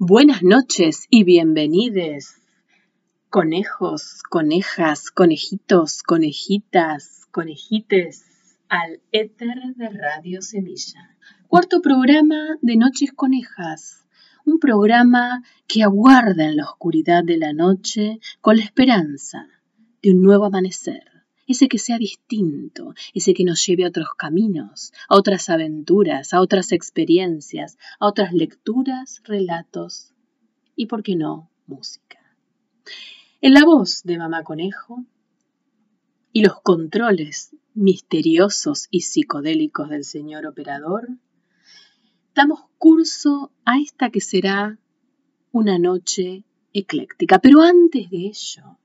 Buenas noches y bienvenidos, conejos, conejas, conejitos, conejitas, conejites, al éter de Radio Semilla. Cuarto programa de Noches Conejas, un programa que aguarda en la oscuridad de la noche con la esperanza de un nuevo amanecer ese que sea distinto, ese que nos lleve a otros caminos, a otras aventuras, a otras experiencias, a otras lecturas, relatos y, por qué no, música. En la voz de Mamá Conejo y los controles misteriosos y psicodélicos del señor operador, damos curso a esta que será una noche ecléctica. Pero antes de ello,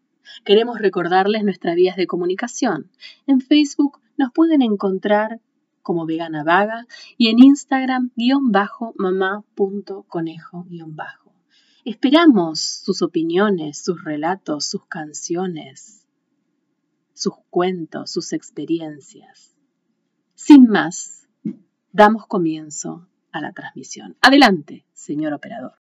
Queremos recordarles nuestras vías de comunicación. En Facebook nos pueden encontrar como vegana vaga y en Instagram guion bajo mamá.conejo guion bajo. Esperamos sus opiniones, sus relatos, sus canciones, sus cuentos, sus experiencias. Sin más, damos comienzo a la transmisión. Adelante, señor operador.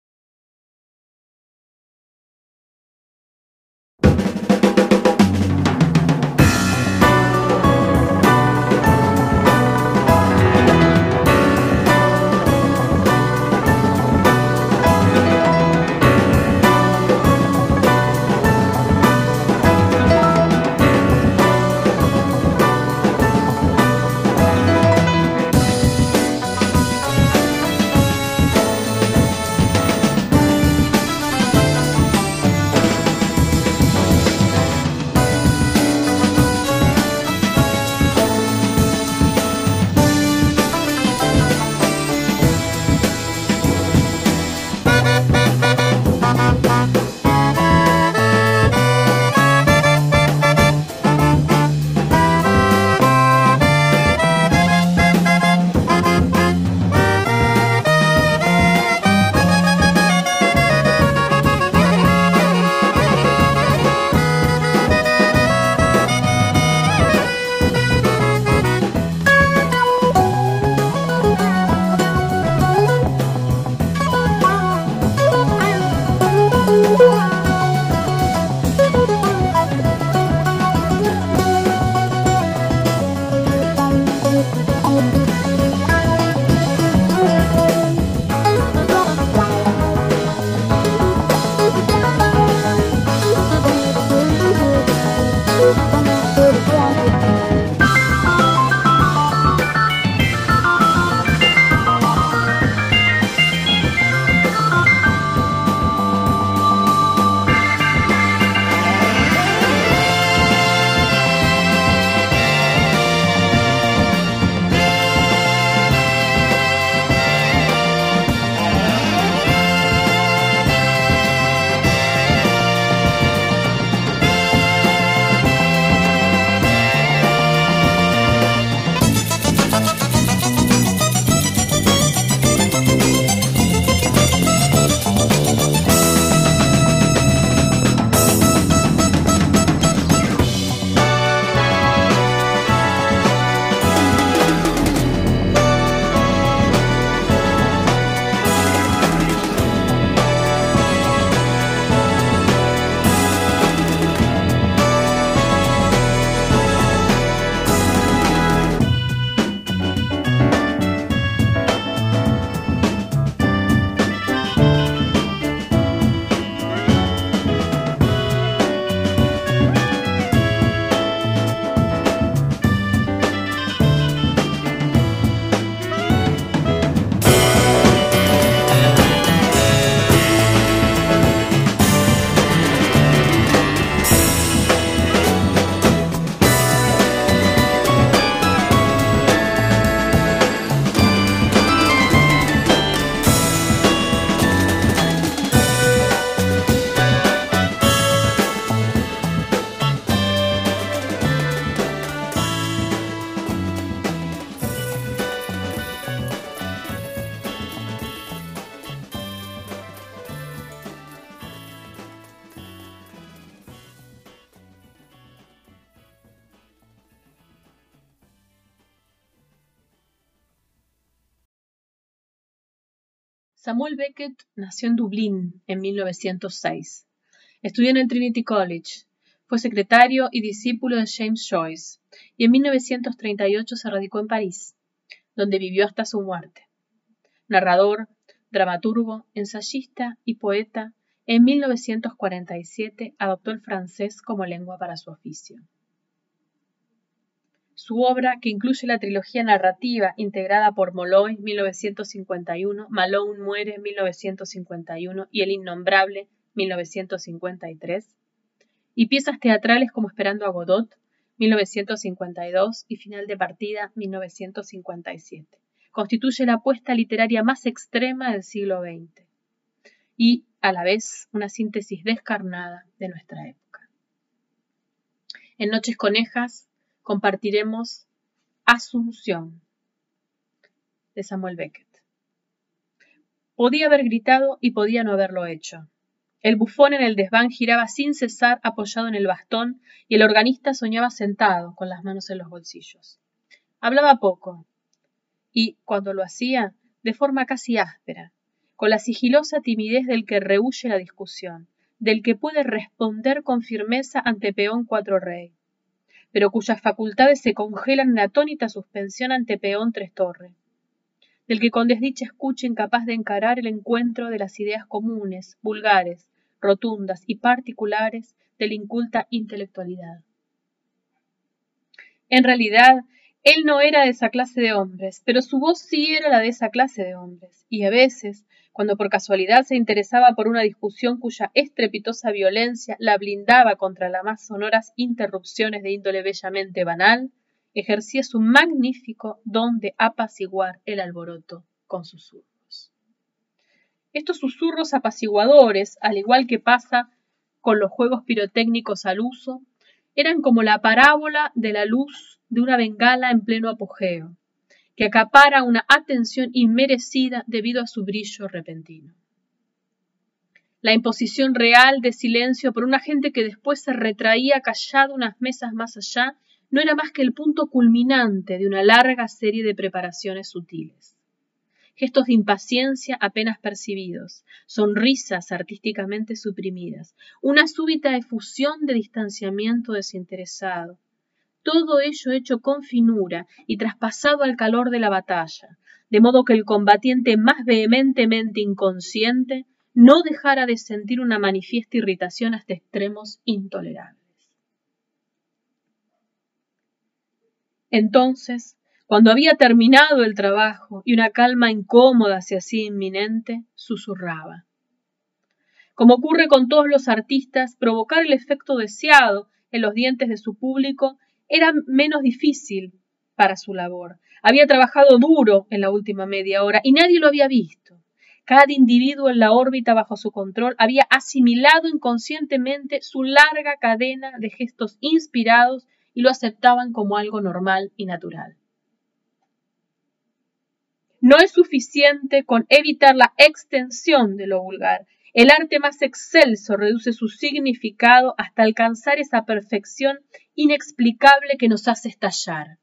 Samuel Beckett nació en Dublín en 1906. Estudió en el Trinity College. Fue secretario y discípulo de James Joyce y en 1938 se radicó en París, donde vivió hasta su muerte. Narrador, dramaturgo, ensayista y poeta, en 1947 adoptó el francés como lengua para su oficio. Su obra, que incluye la trilogía narrativa integrada por Molloy 1951, Malone muere 1951 y El Innombrable 1953, y piezas teatrales como Esperando a Godot 1952 y Final de Partida 1957. Constituye la apuesta literaria más extrema del siglo XX y, a la vez, una síntesis descarnada de nuestra época. En Noches Conejas compartiremos Asunción de Samuel Beckett. Podía haber gritado y podía no haberlo hecho. El bufón en el desván giraba sin cesar apoyado en el bastón y el organista soñaba sentado con las manos en los bolsillos. Hablaba poco y, cuando lo hacía, de forma casi áspera, con la sigilosa timidez del que rehuye la discusión, del que puede responder con firmeza ante peón cuatro rey pero cuyas facultades se congelan en atónita suspensión ante peón tres torres, del que con desdicha escucha incapaz de encarar el encuentro de las ideas comunes, vulgares, rotundas y particulares de la inculta intelectualidad. En realidad, él no era de esa clase de hombres, pero su voz sí era la de esa clase de hombres, y a veces, cuando por casualidad se interesaba por una discusión cuya estrepitosa violencia la blindaba contra las más sonoras interrupciones de índole bellamente banal, ejercía su magnífico don de apaciguar el alboroto con susurros. Estos susurros apaciguadores, al igual que pasa con los juegos pirotécnicos al uso, eran como la parábola de la luz de una bengala en pleno apogeo, que acapara una atención inmerecida debido a su brillo repentino. La imposición real de silencio por una gente que después se retraía callado unas mesas más allá no era más que el punto culminante de una larga serie de preparaciones sutiles. Gestos de impaciencia apenas percibidos, sonrisas artísticamente suprimidas, una súbita efusión de distanciamiento desinteresado, todo ello hecho con finura y traspasado al calor de la batalla, de modo que el combatiente más vehementemente inconsciente no dejara de sentir una manifiesta irritación hasta extremos intolerables. Entonces, cuando había terminado el trabajo y una calma incómoda se hacía inminente, susurraba. Como ocurre con todos los artistas, provocar el efecto deseado en los dientes de su público era menos difícil para su labor. Había trabajado duro en la última media hora y nadie lo había visto. Cada individuo en la órbita bajo su control había asimilado inconscientemente su larga cadena de gestos inspirados y lo aceptaban como algo normal y natural. No es suficiente con evitar la extensión de lo vulgar. El arte más excelso reduce su significado hasta alcanzar esa perfección inexplicable que nos hace estallar.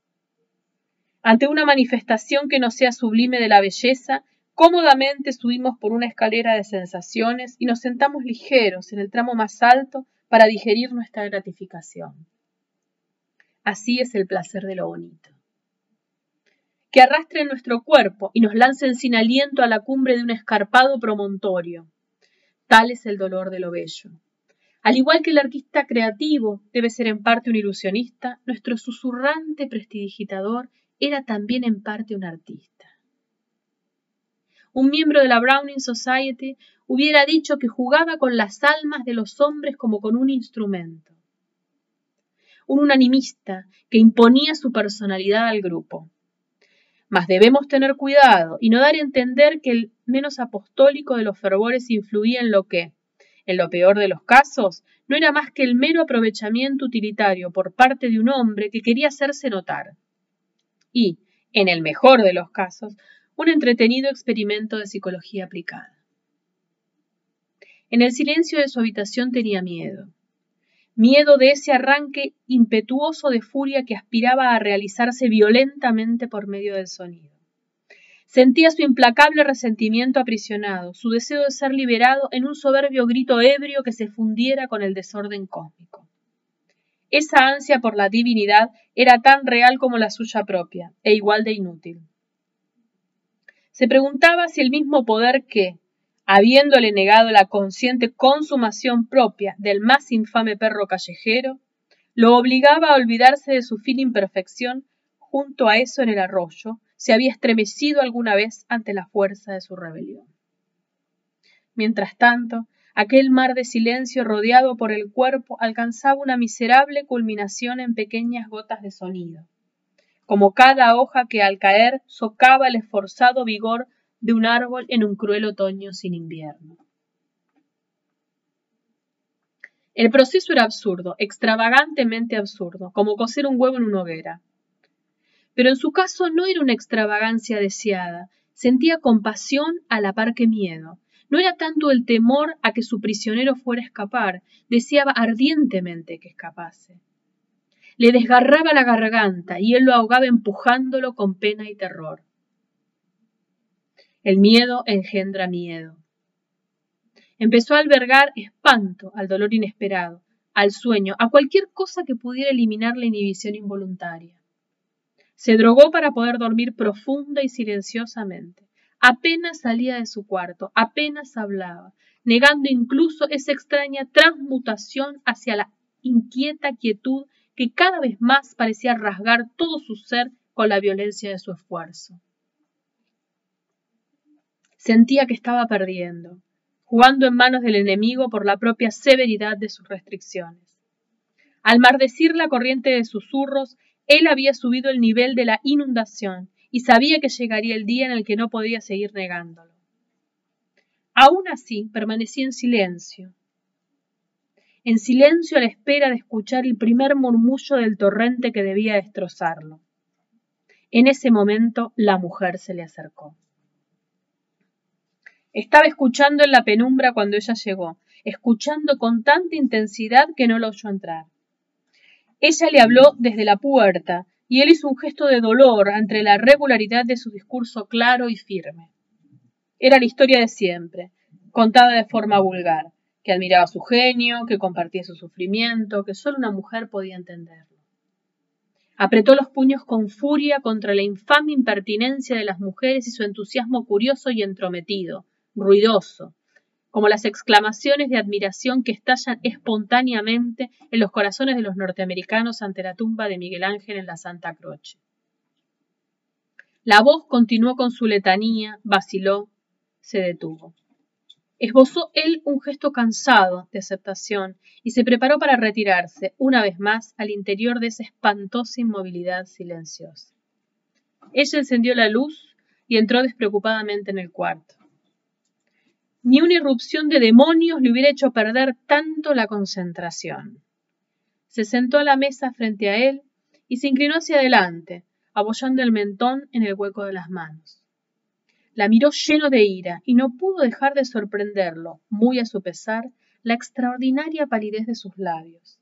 Ante una manifestación que no sea sublime de la belleza, cómodamente subimos por una escalera de sensaciones y nos sentamos ligeros en el tramo más alto para digerir nuestra gratificación. Así es el placer de lo bonito. Que arrastre nuestro cuerpo y nos lancen sin aliento a la cumbre de un escarpado promontorio Tal es el dolor de lo bello. Al igual que el artista creativo debe ser en parte un ilusionista, nuestro susurrante prestidigitador era también en parte un artista. Un miembro de la Browning Society hubiera dicho que jugaba con las almas de los hombres como con un instrumento. Un unanimista que imponía su personalidad al grupo. Mas debemos tener cuidado y no dar a entender que el menos apostólico de los fervores influía en lo que, en lo peor de los casos, no era más que el mero aprovechamiento utilitario por parte de un hombre que quería hacerse notar. Y, en el mejor de los casos, un entretenido experimento de psicología aplicada. En el silencio de su habitación tenía miedo miedo de ese arranque impetuoso de furia que aspiraba a realizarse violentamente por medio del sonido. Sentía su implacable resentimiento aprisionado, su deseo de ser liberado en un soberbio grito ebrio que se fundiera con el desorden cósmico. Esa ansia por la divinidad era tan real como la suya propia, e igual de inútil. Se preguntaba si el mismo poder que, habiéndole negado la consciente consumación propia del más infame perro callejero, lo obligaba a olvidarse de su fin imperfección junto a eso en el arroyo, se había estremecido alguna vez ante la fuerza de su rebelión. Mientras tanto, aquel mar de silencio rodeado por el cuerpo alcanzaba una miserable culminación en pequeñas gotas de sonido, como cada hoja que al caer socava el esforzado vigor de un árbol en un cruel otoño sin invierno. El proceso era absurdo, extravagantemente absurdo, como coser un huevo en una hoguera. Pero en su caso no era una extravagancia deseada, sentía compasión a la par que miedo. No era tanto el temor a que su prisionero fuera a escapar, deseaba ardientemente que escapase. Le desgarraba la garganta y él lo ahogaba empujándolo con pena y terror. El miedo engendra miedo. Empezó a albergar espanto al dolor inesperado, al sueño, a cualquier cosa que pudiera eliminar la inhibición involuntaria. Se drogó para poder dormir profunda y silenciosamente. Apenas salía de su cuarto, apenas hablaba, negando incluso esa extraña transmutación hacia la inquieta quietud que cada vez más parecía rasgar todo su ser con la violencia de su esfuerzo. Sentía que estaba perdiendo, jugando en manos del enemigo por la propia severidad de sus restricciones. Al maldecir la corriente de susurros, él había subido el nivel de la inundación y sabía que llegaría el día en el que no podía seguir negándolo. Aún así, permanecía en silencio, en silencio a la espera de escuchar el primer murmullo del torrente que debía destrozarlo. En ese momento la mujer se le acercó. Estaba escuchando en la penumbra cuando ella llegó, escuchando con tanta intensidad que no lo oyó entrar. Ella le habló desde la puerta, y él hizo un gesto de dolor ante la regularidad de su discurso claro y firme. Era la historia de siempre, contada de forma vulgar, que admiraba su genio, que compartía su sufrimiento, que solo una mujer podía entenderlo. Apretó los puños con furia contra la infame impertinencia de las mujeres y su entusiasmo curioso y entrometido, ruidoso, como las exclamaciones de admiración que estallan espontáneamente en los corazones de los norteamericanos ante la tumba de Miguel Ángel en la Santa Croce. La voz continuó con su letanía, vaciló, se detuvo. Esbozó él un gesto cansado de aceptación y se preparó para retirarse una vez más al interior de esa espantosa inmovilidad silenciosa. Ella encendió la luz y entró despreocupadamente en el cuarto. Ni una irrupción de demonios le hubiera hecho perder tanto la concentración. Se sentó a la mesa frente a él y se inclinó hacia adelante, apoyando el mentón en el hueco de las manos. La miró lleno de ira y no pudo dejar de sorprenderlo, muy a su pesar, la extraordinaria palidez de sus labios,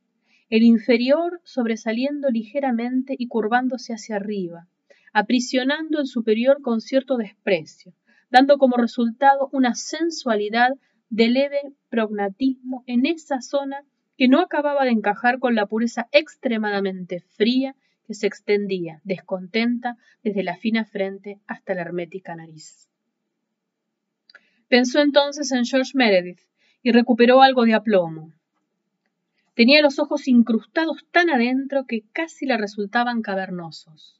el inferior sobresaliendo ligeramente y curvándose hacia arriba, aprisionando el superior con cierto desprecio, dando como resultado una sensualidad de leve prognatismo en esa zona que no acababa de encajar con la pureza extremadamente fría que se extendía, descontenta, desde la fina frente hasta la hermética nariz. Pensó entonces en George Meredith y recuperó algo de aplomo. Tenía los ojos incrustados tan adentro que casi le resultaban cavernosos.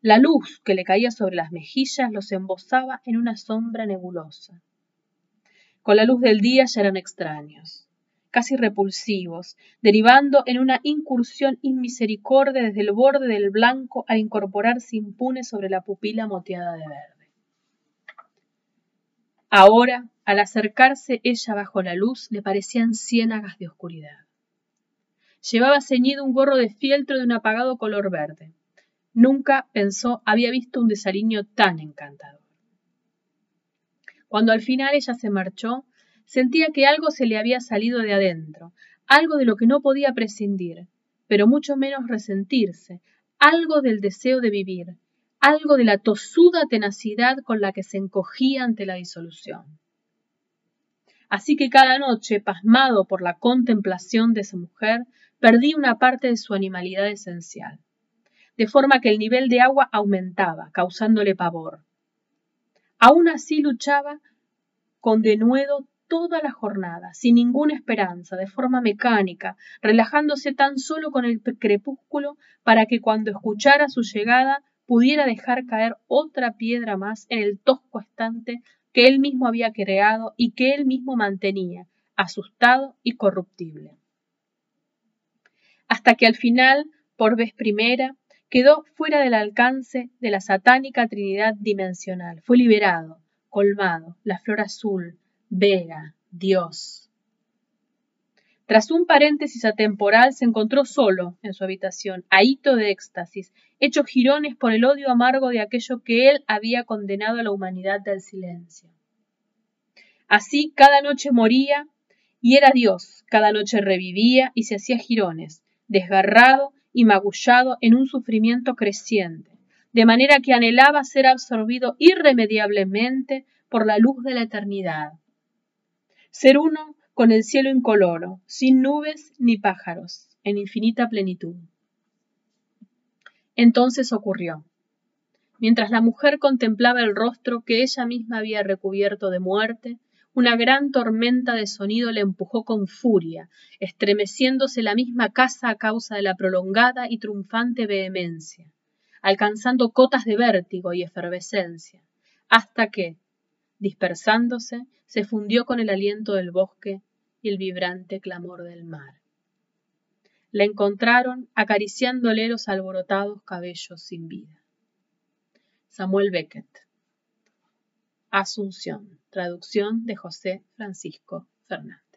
La luz que le caía sobre las mejillas los embosaba en una sombra nebulosa. Con la luz del día ya eran extraños, casi repulsivos, derivando en una incursión inmisericordia desde el borde del blanco a incorporarse impune sobre la pupila moteada de verde. Ahora, al acercarse ella bajo la luz, le parecían ciénagas de oscuridad. Llevaba ceñido un gorro de fieltro de un apagado color verde. Nunca, pensó, había visto un desaliño tan encantador. Cuando al final ella se marchó, sentía que algo se le había salido de adentro, algo de lo que no podía prescindir, pero mucho menos resentirse, algo del deseo de vivir, algo de la tosuda tenacidad con la que se encogía ante la disolución. Así que cada noche, pasmado por la contemplación de esa mujer, perdí una parte de su animalidad esencial, de forma que el nivel de agua aumentaba, causándole pavor. Aún así luchaba con denuedo toda la jornada, sin ninguna esperanza, de forma mecánica, relajándose tan solo con el crepúsculo para que cuando escuchara su llegada pudiera dejar caer otra piedra más en el tosco estante que él mismo había creado y que él mismo mantenía, asustado y corruptible. Hasta que al final, por vez primera, quedó fuera del alcance de la satánica trinidad dimensional. Fue liberado, colmado, la flor azul, Vega, Dios. Tras un paréntesis atemporal se encontró solo en su habitación, ahito de éxtasis, hecho jirones por el odio amargo de aquello que él había condenado a la humanidad del silencio. Así cada noche moría y era Dios, cada noche revivía y se hacía jirones, desgarrado y magullado en un sufrimiento creciente, de manera que anhelaba ser absorbido irremediablemente por la luz de la eternidad. Ser uno con el cielo incoloro, sin nubes ni pájaros, en infinita plenitud. Entonces ocurrió. Mientras la mujer contemplaba el rostro que ella misma había recubierto de muerte, una gran tormenta de sonido le empujó con furia, estremeciéndose la misma casa a causa de la prolongada y triunfante vehemencia, alcanzando cotas de vértigo y efervescencia, hasta que, dispersándose, se fundió con el aliento del bosque y el vibrante clamor del mar. La encontraron acariciándole los alborotados cabellos sin vida. Samuel Beckett. Asunción. Traducción de José Francisco Fernández.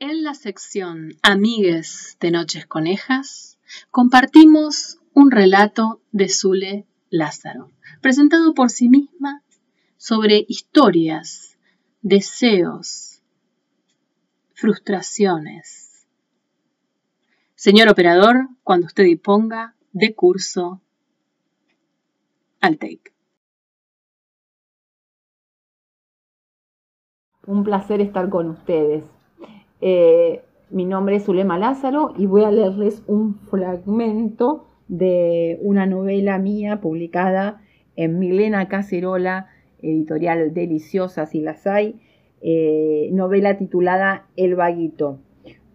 En la sección Amigues de Noches Conejas compartimos un relato de Zule Lázaro, presentado por sí misma sobre historias, deseos, frustraciones. Señor operador, cuando usted disponga de curso al take. Un placer estar con ustedes. Eh, mi nombre es Zulema Lázaro y voy a leerles un fragmento de una novela mía publicada en Milena Cacerola, editorial Deliciosa si las hay, eh, novela titulada El Vaguito.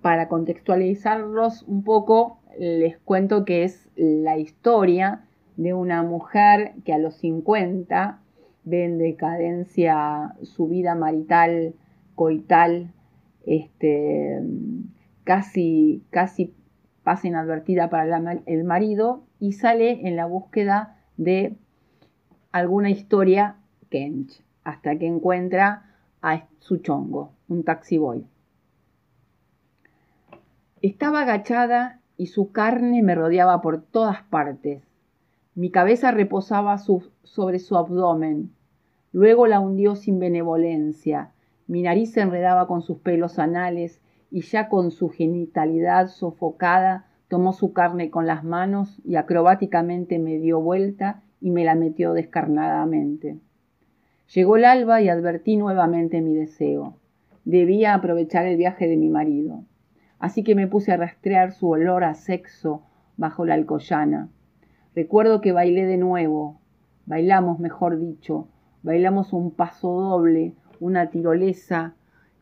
Para contextualizarlos un poco, les cuento que es la historia de una mujer que a los 50 ve en decadencia su vida marital, coital, este, casi, casi pasa inadvertida para el marido y sale en la búsqueda de alguna historia Kench, hasta que encuentra a su chongo, un taxi boy. Estaba agachada y su carne me rodeaba por todas partes. Mi cabeza reposaba sobre su abdomen. Luego la hundió sin benevolencia mi nariz se enredaba con sus pelos anales y ya con su genitalidad sofocada tomó su carne con las manos y acrobáticamente me dio vuelta y me la metió descarnadamente. Llegó el alba y advertí nuevamente mi deseo. Debía aprovechar el viaje de mi marido. Así que me puse a rastrear su olor a sexo bajo la alcoyana. Recuerdo que bailé de nuevo. Bailamos, mejor dicho. Bailamos un paso doble, una tirolesa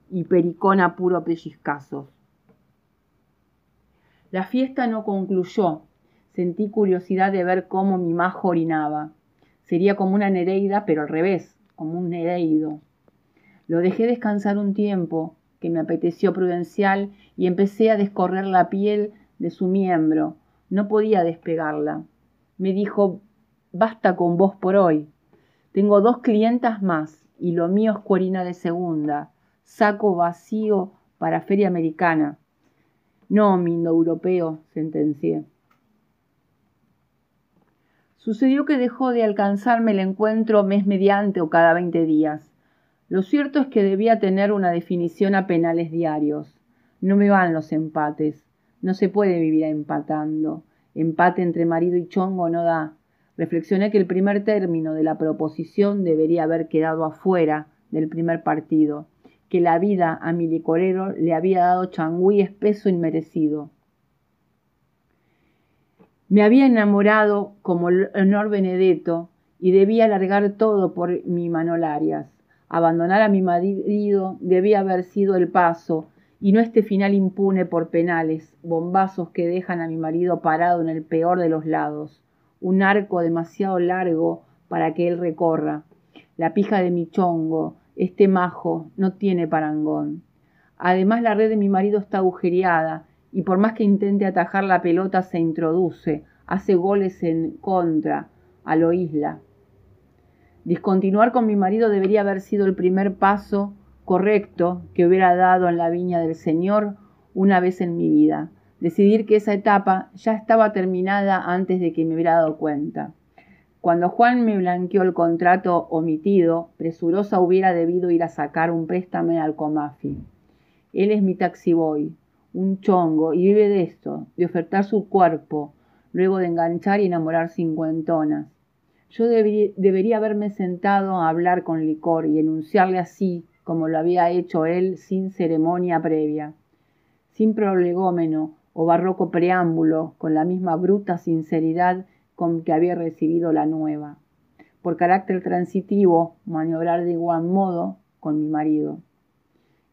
y pericona puro pellizcazos. La fiesta no concluyó. Sentí curiosidad de ver cómo mi majo orinaba. Sería como una nereida, pero al revés, como un nereido. Lo dejé descansar un tiempo, que me apeteció prudencial, y empecé a descorrer la piel de su miembro. No podía despegarla. Me dijo, basta con vos por hoy. Tengo dos clientas más y lo mío es cuerina de segunda, saco vacío para feria americana. No, mi indoeuropeo, sentencié. Sucedió que dejó de alcanzarme el encuentro mes mediante o cada veinte días. Lo cierto es que debía tener una definición a penales diarios. No me van los empates. No se puede vivir empatando. Empate entre marido y chongo no da. Reflexioné que el primer término de la proposición debería haber quedado afuera del primer partido, que la vida a mi licorero le había dado changüí espeso inmerecido. Me había enamorado como honor Benedetto y debía largar todo por mi Manolarias. Abandonar a mi marido debía haber sido el paso y no este final impune por penales, bombazos que dejan a mi marido parado en el peor de los lados un arco demasiado largo para que él recorra. La pija de mi chongo, este majo, no tiene parangón. Además la red de mi marido está agujereada y por más que intente atajar la pelota se introduce, hace goles en contra, a lo isla. Discontinuar con mi marido debería haber sido el primer paso correcto que hubiera dado en la viña del Señor una vez en mi vida decidir que esa etapa ya estaba terminada antes de que me hubiera dado cuenta. Cuando Juan me blanqueó el contrato omitido, presurosa hubiera debido ir a sacar un préstamo al Comafi. Él es mi taxiboy, un chongo, y vive de esto, de ofertar su cuerpo, luego de enganchar y enamorar cincuentonas. Yo debería haberme sentado a hablar con licor y enunciarle así, como lo había hecho él, sin ceremonia previa, sin prolegómeno, o barroco preámbulo con la misma bruta sinceridad con que había recibido la nueva. Por carácter transitivo, maniobrar de igual modo con mi marido.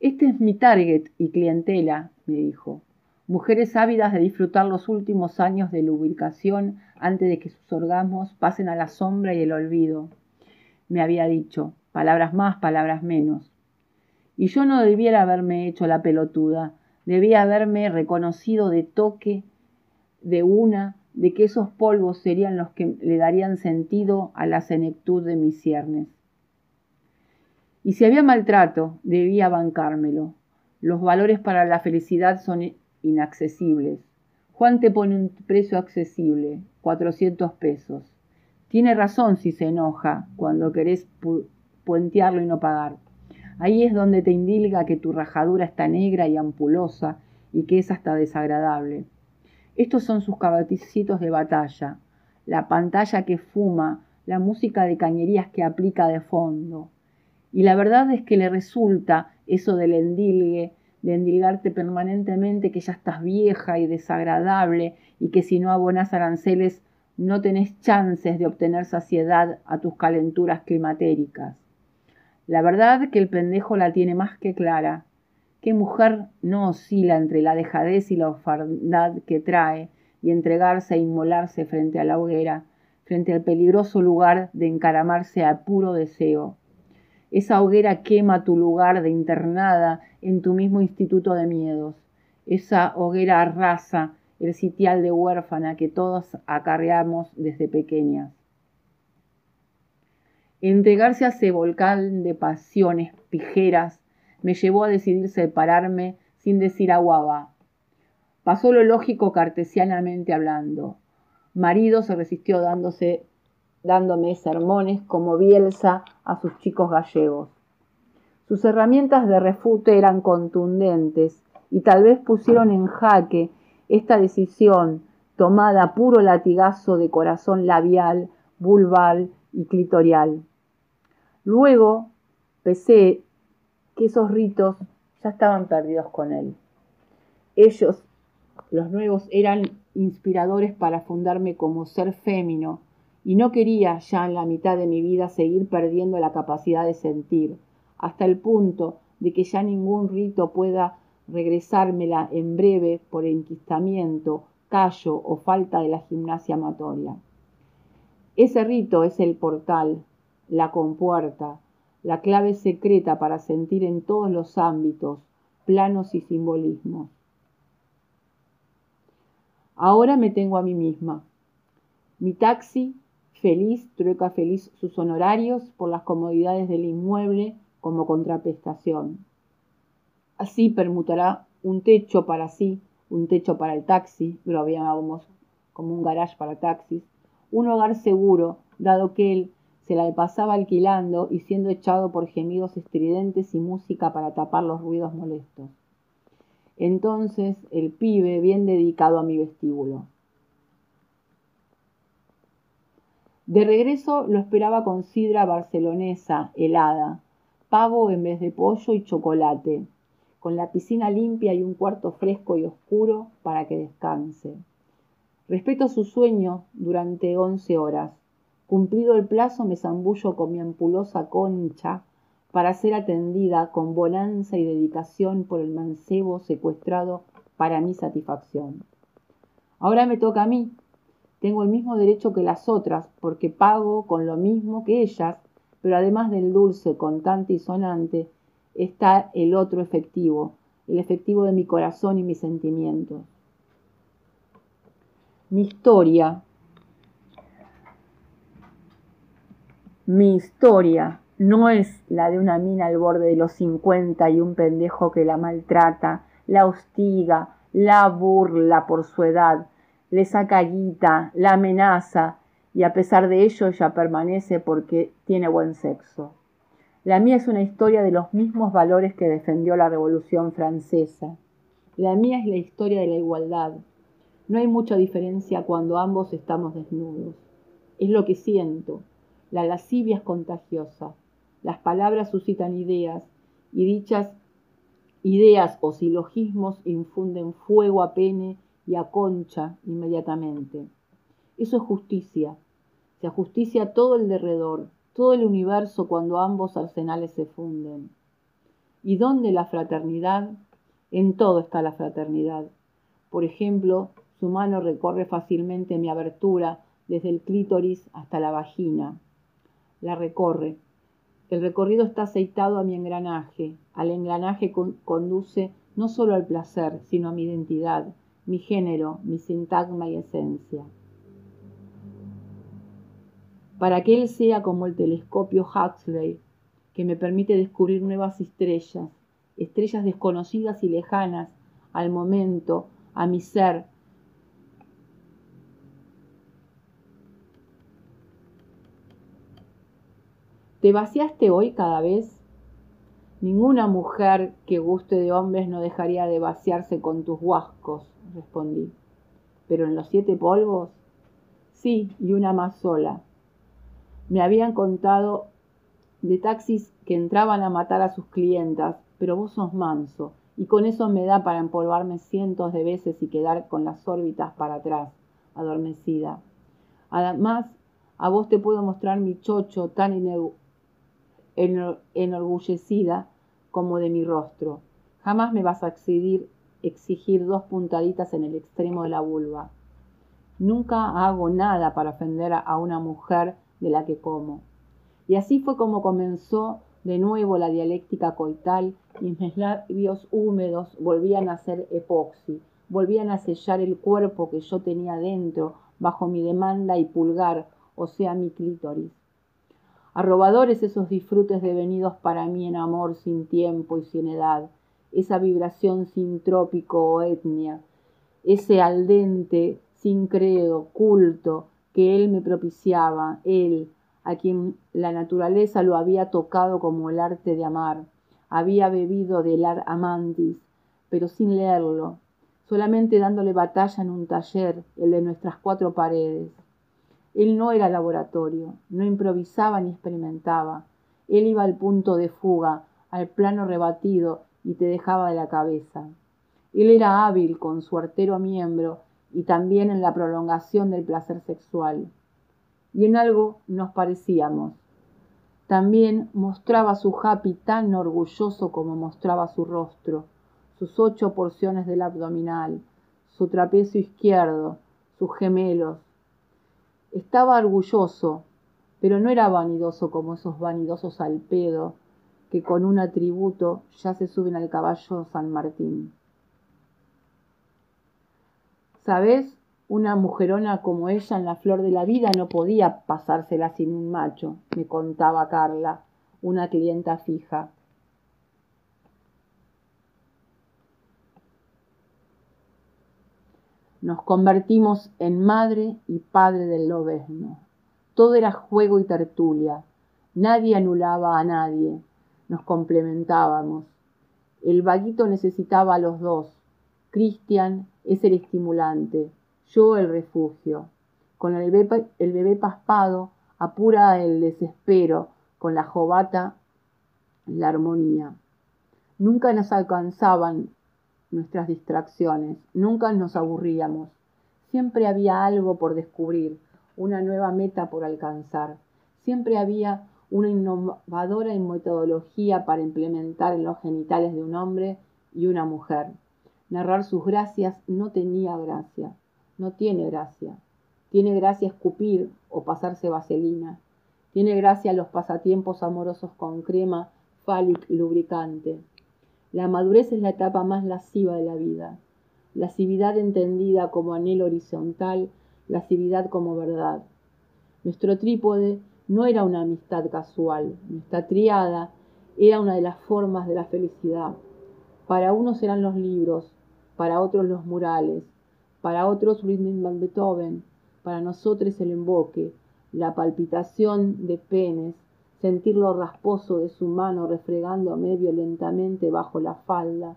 Este es mi target y clientela, me dijo. Mujeres ávidas de disfrutar los últimos años de lubricación antes de que sus orgasmos pasen a la sombra y el olvido. Me había dicho, palabras más, palabras menos. Y yo no debiera haberme hecho la pelotuda, Debía haberme reconocido de toque de una de que esos polvos serían los que le darían sentido a la senectud de mis ciernes. Y si había maltrato, debía bancármelo. Los valores para la felicidad son inaccesibles. Juan te pone un precio accesible, 400 pesos. Tiene razón si se enoja cuando querés puentearlo y no pagar. Ahí es donde te indilga que tu rajadura está negra y ampulosa y que es hasta desagradable. Estos son sus caballicitos de batalla, la pantalla que fuma, la música de cañerías que aplica de fondo. Y la verdad es que le resulta eso del endilgue, de endilgarte permanentemente que ya estás vieja y desagradable y que si no abonas aranceles no tenés chances de obtener saciedad a tus calenturas climatéricas. La verdad que el pendejo la tiene más que clara. ¿Qué mujer no oscila entre la dejadez y la orfandad que trae y entregarse e inmolarse frente a la hoguera, frente al peligroso lugar de encaramarse a puro deseo? Esa hoguera quema tu lugar de internada en tu mismo instituto de miedos. Esa hoguera arrasa el sitial de huérfana que todos acarreamos desde pequeñas. Entregarse a ese volcán de pasiones pijeras me llevó a decidir separarme sin decir aguaba. Pasó lo lógico cartesianamente hablando. Marido se resistió dándome sermones como Bielsa a sus chicos gallegos. Sus herramientas de refute eran contundentes y tal vez pusieron en jaque esta decisión tomada puro latigazo de corazón labial, vulval y clitorial. Luego pensé que esos ritos ya estaban perdidos con él. Ellos, los nuevos, eran inspiradores para fundarme como ser fémino, y no quería ya en la mitad de mi vida seguir perdiendo la capacidad de sentir, hasta el punto de que ya ningún rito pueda regresármela en breve por enquistamiento, callo o falta de la gimnasia amatoria. Ese rito es el portal, la compuerta, la clave secreta para sentir en todos los ámbitos, planos y simbolismos. Ahora me tengo a mí misma. Mi taxi feliz, trueca feliz sus honorarios por las comodidades del inmueble como contraprestación. Así permutará un techo para sí, un techo para el taxi, lo habíamos como un garage para taxis, un hogar seguro, dado que él se la pasaba alquilando y siendo echado por gemidos estridentes y música para tapar los ruidos molestos. Entonces el pibe bien dedicado a mi vestíbulo. De regreso lo esperaba con sidra barcelonesa, helada, pavo en vez de pollo y chocolate, con la piscina limpia y un cuarto fresco y oscuro para que descanse. Respeto su sueño durante once horas. Cumplido el plazo me zambullo con mi ampulosa concha para ser atendida con bonanza y dedicación por el mancebo secuestrado para mi satisfacción. Ahora me toca a mí, tengo el mismo derecho que las otras, porque pago con lo mismo que ellas, pero además del dulce, contante y sonante, está el otro efectivo, el efectivo de mi corazón y mis sentimientos. Mi historia, mi historia no es la de una mina al borde de los cincuenta y un pendejo que la maltrata, la hostiga, la burla por su edad, le saca guita, la amenaza, y a pesar de ello ella permanece porque tiene buen sexo. La mía es una historia de los mismos valores que defendió la Revolución Francesa. La mía es la historia de la igualdad. No hay mucha diferencia cuando ambos estamos desnudos. Es lo que siento. La lascivia es contagiosa. Las palabras suscitan ideas y dichas ideas o silogismos infunden fuego a pene y aconcha inmediatamente. Eso es justicia. Se ajusticia todo el derredor, todo el universo cuando ambos arsenales se funden. ¿Y dónde la fraternidad? En todo está la fraternidad. Por ejemplo, su mano recorre fácilmente mi abertura desde el clítoris hasta la vagina. La recorre. El recorrido está aceitado a mi engranaje. Al engranaje conduce no solo al placer, sino a mi identidad, mi género, mi sintagma y esencia. Para que Él sea como el telescopio Huxley, que me permite descubrir nuevas estrellas, estrellas desconocidas y lejanas, al momento, a mi ser. ¿Te vaciaste hoy cada vez? Ninguna mujer que guste de hombres no dejaría de vaciarse con tus huascos, respondí. ¿Pero en los siete polvos? Sí, y una más sola. Me habían contado de taxis que entraban a matar a sus clientas, pero vos sos manso, y con eso me da para empolvarme cientos de veces y quedar con las órbitas para atrás, adormecida. Además, a vos te puedo mostrar mi chocho tan enorgullecida como de mi rostro. Jamás me vas a exigir, exigir dos puntaditas en el extremo de la vulva. Nunca hago nada para ofender a una mujer de la que como. Y así fue como comenzó de nuevo la dialéctica coital y mis labios húmedos volvían a ser epoxi, volvían a sellar el cuerpo que yo tenía dentro bajo mi demanda y pulgar, o sea, mi clítoris. Arrobadores esos disfrutes devenidos para mí en amor sin tiempo y sin edad, esa vibración sin trópico o etnia, ese aldente sin credo, culto, que él me propiciaba, él, a quien la naturaleza lo había tocado como el arte de amar, había bebido del ar amantis, pero sin leerlo, solamente dándole batalla en un taller, el de nuestras cuatro paredes. Él no era laboratorio, no improvisaba ni experimentaba. Él iba al punto de fuga, al plano rebatido y te dejaba de la cabeza. Él era hábil con su artero miembro y también en la prolongación del placer sexual. Y en algo nos parecíamos. También mostraba su happy tan orgulloso como mostraba su rostro, sus ocho porciones del abdominal, su trapecio izquierdo, sus gemelos, estaba orgulloso, pero no era vanidoso como esos vanidosos al pedo que con un atributo ya se suben al caballo San Martín. ¿Sabes? Una mujerona como ella en la flor de la vida no podía pasársela sin un macho, me contaba Carla, una clienta fija. Nos convertimos en madre y padre del lobesno. Todo era juego y tertulia. Nadie anulaba a nadie. Nos complementábamos. El vaguito necesitaba a los dos. Cristian es el estimulante, yo el refugio. Con el bebé, el bebé paspado apura el desespero, con la jovata la armonía. Nunca nos alcanzaban nuestras distracciones. Nunca nos aburríamos. Siempre había algo por descubrir, una nueva meta por alcanzar. Siempre había una innovadora metodología para implementar en los genitales de un hombre y una mujer. Narrar sus gracias no tenía gracia, no tiene gracia. Tiene gracia escupir o pasarse vaselina. Tiene gracia los pasatiempos amorosos con crema, fálic lubricante. La madurez es la etapa más lasciva de la vida. Lascividad entendida como anhelo horizontal, lascividad como verdad. Nuestro trípode no era una amistad casual, nuestra triada era una de las formas de la felicidad. Para unos eran los libros, para otros los murales, para otros Rhythm van Beethoven, para nosotros el emboque, la palpitación de penes, sentir lo rasposo de su mano refregándome violentamente bajo la falda,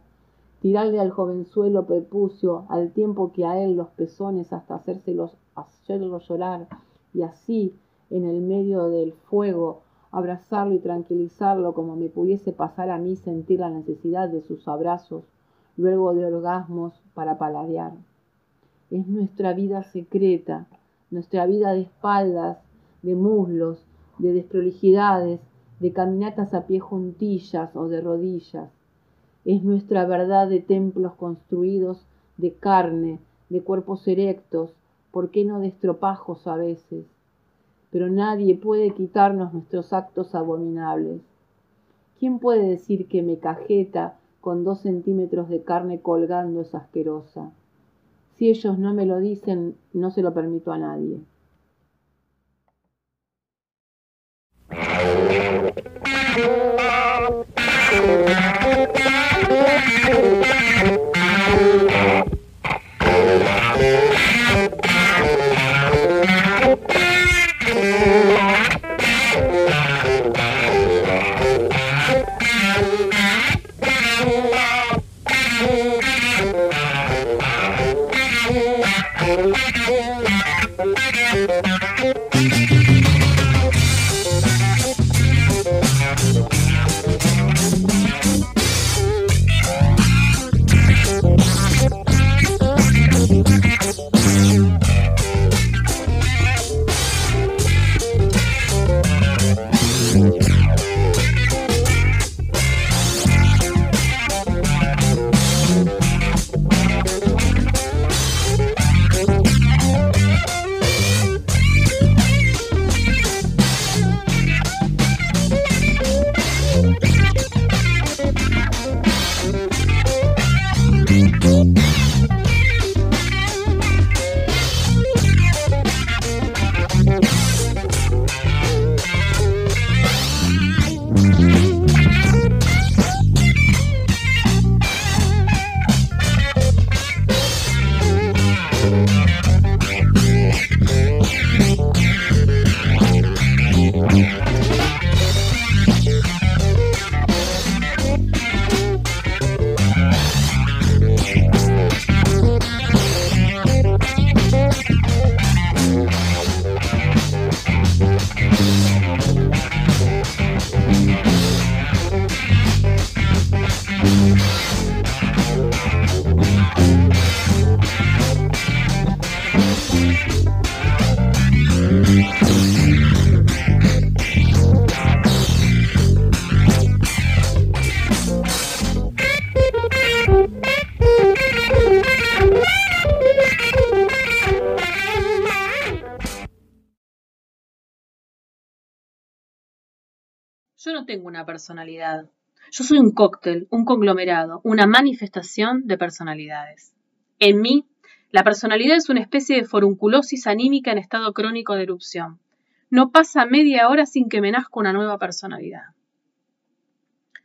tirarle al jovenzuelo prepucio al tiempo que a él los pezones hasta hacérselos, hacerlo llorar, y así, en el medio del fuego, abrazarlo y tranquilizarlo como me pudiese pasar a mí sentir la necesidad de sus abrazos, luego de orgasmos para paladear. Es nuestra vida secreta, nuestra vida de espaldas, de muslos, de desprolijidades, de caminatas a pie juntillas o de rodillas. Es nuestra verdad de templos construidos de carne, de cuerpos erectos, ¿por qué no de estropajos a veces? Pero nadie puede quitarnos nuestros actos abominables. ¿Quién puede decir que me cajeta con dos centímetros de carne colgando es asquerosa? Si ellos no me lo dicen, no se lo permito a nadie. Música tengo una personalidad. Yo soy un cóctel, un conglomerado, una manifestación de personalidades. En mí, la personalidad es una especie de forunculosis anímica en estado crónico de erupción. No pasa media hora sin que me nazca una nueva personalidad.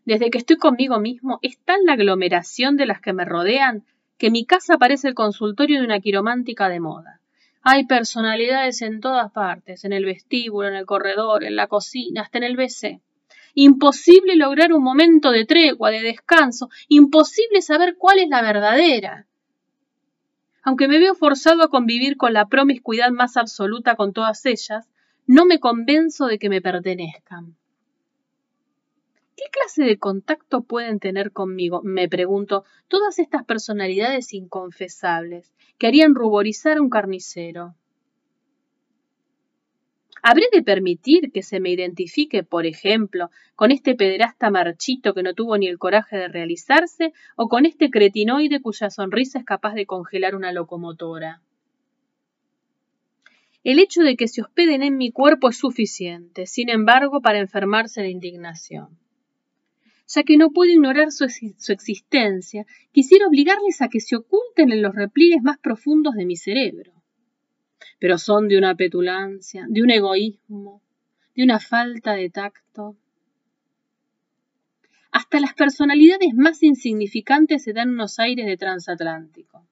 Desde que estoy conmigo mismo, es tal la aglomeración de las que me rodean que mi casa parece el consultorio de una quiromántica de moda. Hay personalidades en todas partes, en el vestíbulo, en el corredor, en la cocina, hasta en el WC. Imposible lograr un momento de tregua, de descanso, imposible saber cuál es la verdadera. Aunque me veo forzado a convivir con la promiscuidad más absoluta con todas ellas, no me convenzo de que me pertenezcan. ¿Qué clase de contacto pueden tener conmigo? Me pregunto, todas estas personalidades inconfesables que harían ruborizar a un carnicero. ¿Habré de permitir que se me identifique, por ejemplo, con este pederasta marchito que no tuvo ni el coraje de realizarse, o con este cretinoide cuya sonrisa es capaz de congelar una locomotora? El hecho de que se hospeden en mi cuerpo es suficiente, sin embargo, para enfermarse de indignación ya que no puedo ignorar su, existencia, quisiera obligarles a que se oculten en los repliegues más profundos de mi cerebro. Pero son de una petulancia, de un egoísmo, de una falta de tacto. Hasta las personalidades más insignificantes se dan unos aires de transatlántico.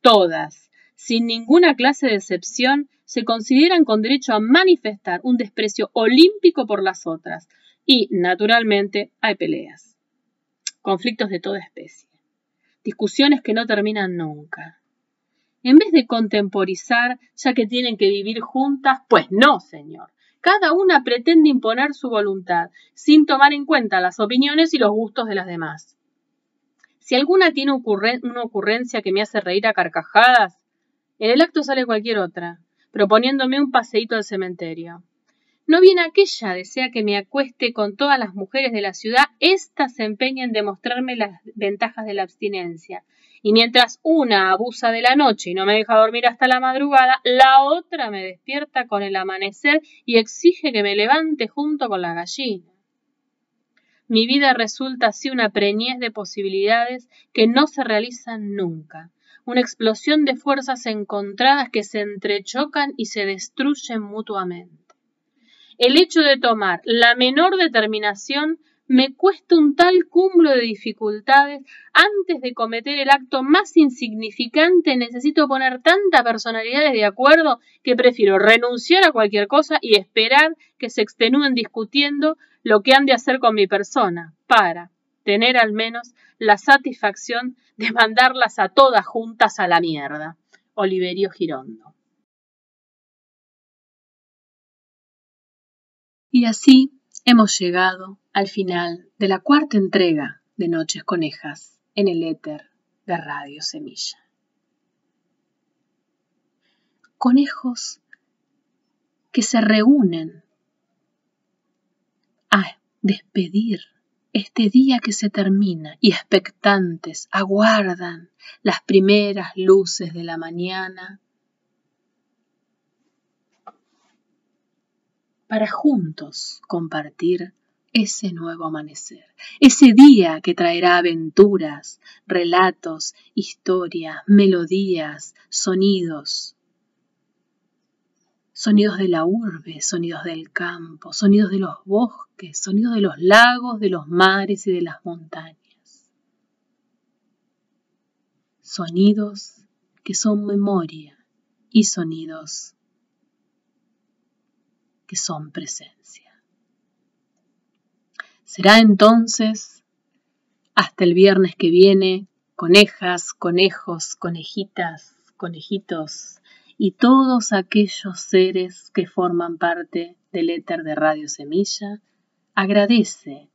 Todas, sin ninguna clase de excepción, se consideran con derecho a manifestar un desprecio olímpico por las otras, y, naturalmente, hay peleas, conflictos de toda especie, discusiones que no terminan nunca. En vez de contemporizar, ya que tienen que vivir juntas, pues no, señor. Cada una pretende imponer su voluntad, sin tomar en cuenta las opiniones y los gustos de las demás. Si alguna tiene una ocurrencia que me hace reír a carcajadas, en el acto sale cualquier otra, proponiéndome un paseíto al cementerio. No bien aquella desea que me acueste con todas las mujeres de la ciudad, ésta se empeña en demostrarme las ventajas de la abstinencia. Y mientras una abusa de la noche y no me deja dormir hasta la madrugada, la otra me despierta con el amanecer y exige que me levante junto con la gallina. Mi vida resulta así una preñez de posibilidades que no se realizan nunca, una explosión de fuerzas encontradas que se entrechocan y se destruyen mutuamente. El hecho de tomar la menor determinación me cuesta un tal cúmulo de dificultades. Antes de cometer el acto más insignificante necesito poner tanta personalidades de acuerdo que prefiero renunciar a cualquier cosa y esperar que se extenúen discutiendo lo que han de hacer con mi persona, para tener al menos la satisfacción de mandarlas a todas juntas a la mierda. Oliverio Girondo. Y así hemos llegado al final de la cuarta entrega de Noches Conejas en el éter de Radio Semilla. Conejos que se reúnen a despedir este día que se termina y expectantes aguardan las primeras luces de la mañana para juntos compartir ese nuevo amanecer, ese día que traerá aventuras, relatos, historias, melodías, sonidos. Sonidos de la urbe, sonidos del campo, sonidos de los bosques, sonidos de los lagos, de los mares y de las montañas. Sonidos que son memoria y sonidos son presencia. Será entonces hasta el viernes que viene, conejas, conejos, conejitas, conejitos y todos aquellos seres que forman parte del éter de Radio Semilla, agradece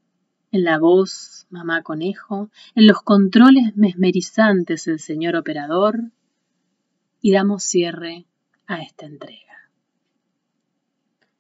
en la voz Mamá Conejo, en los controles mesmerizantes el señor operador y damos cierre a esta entrega.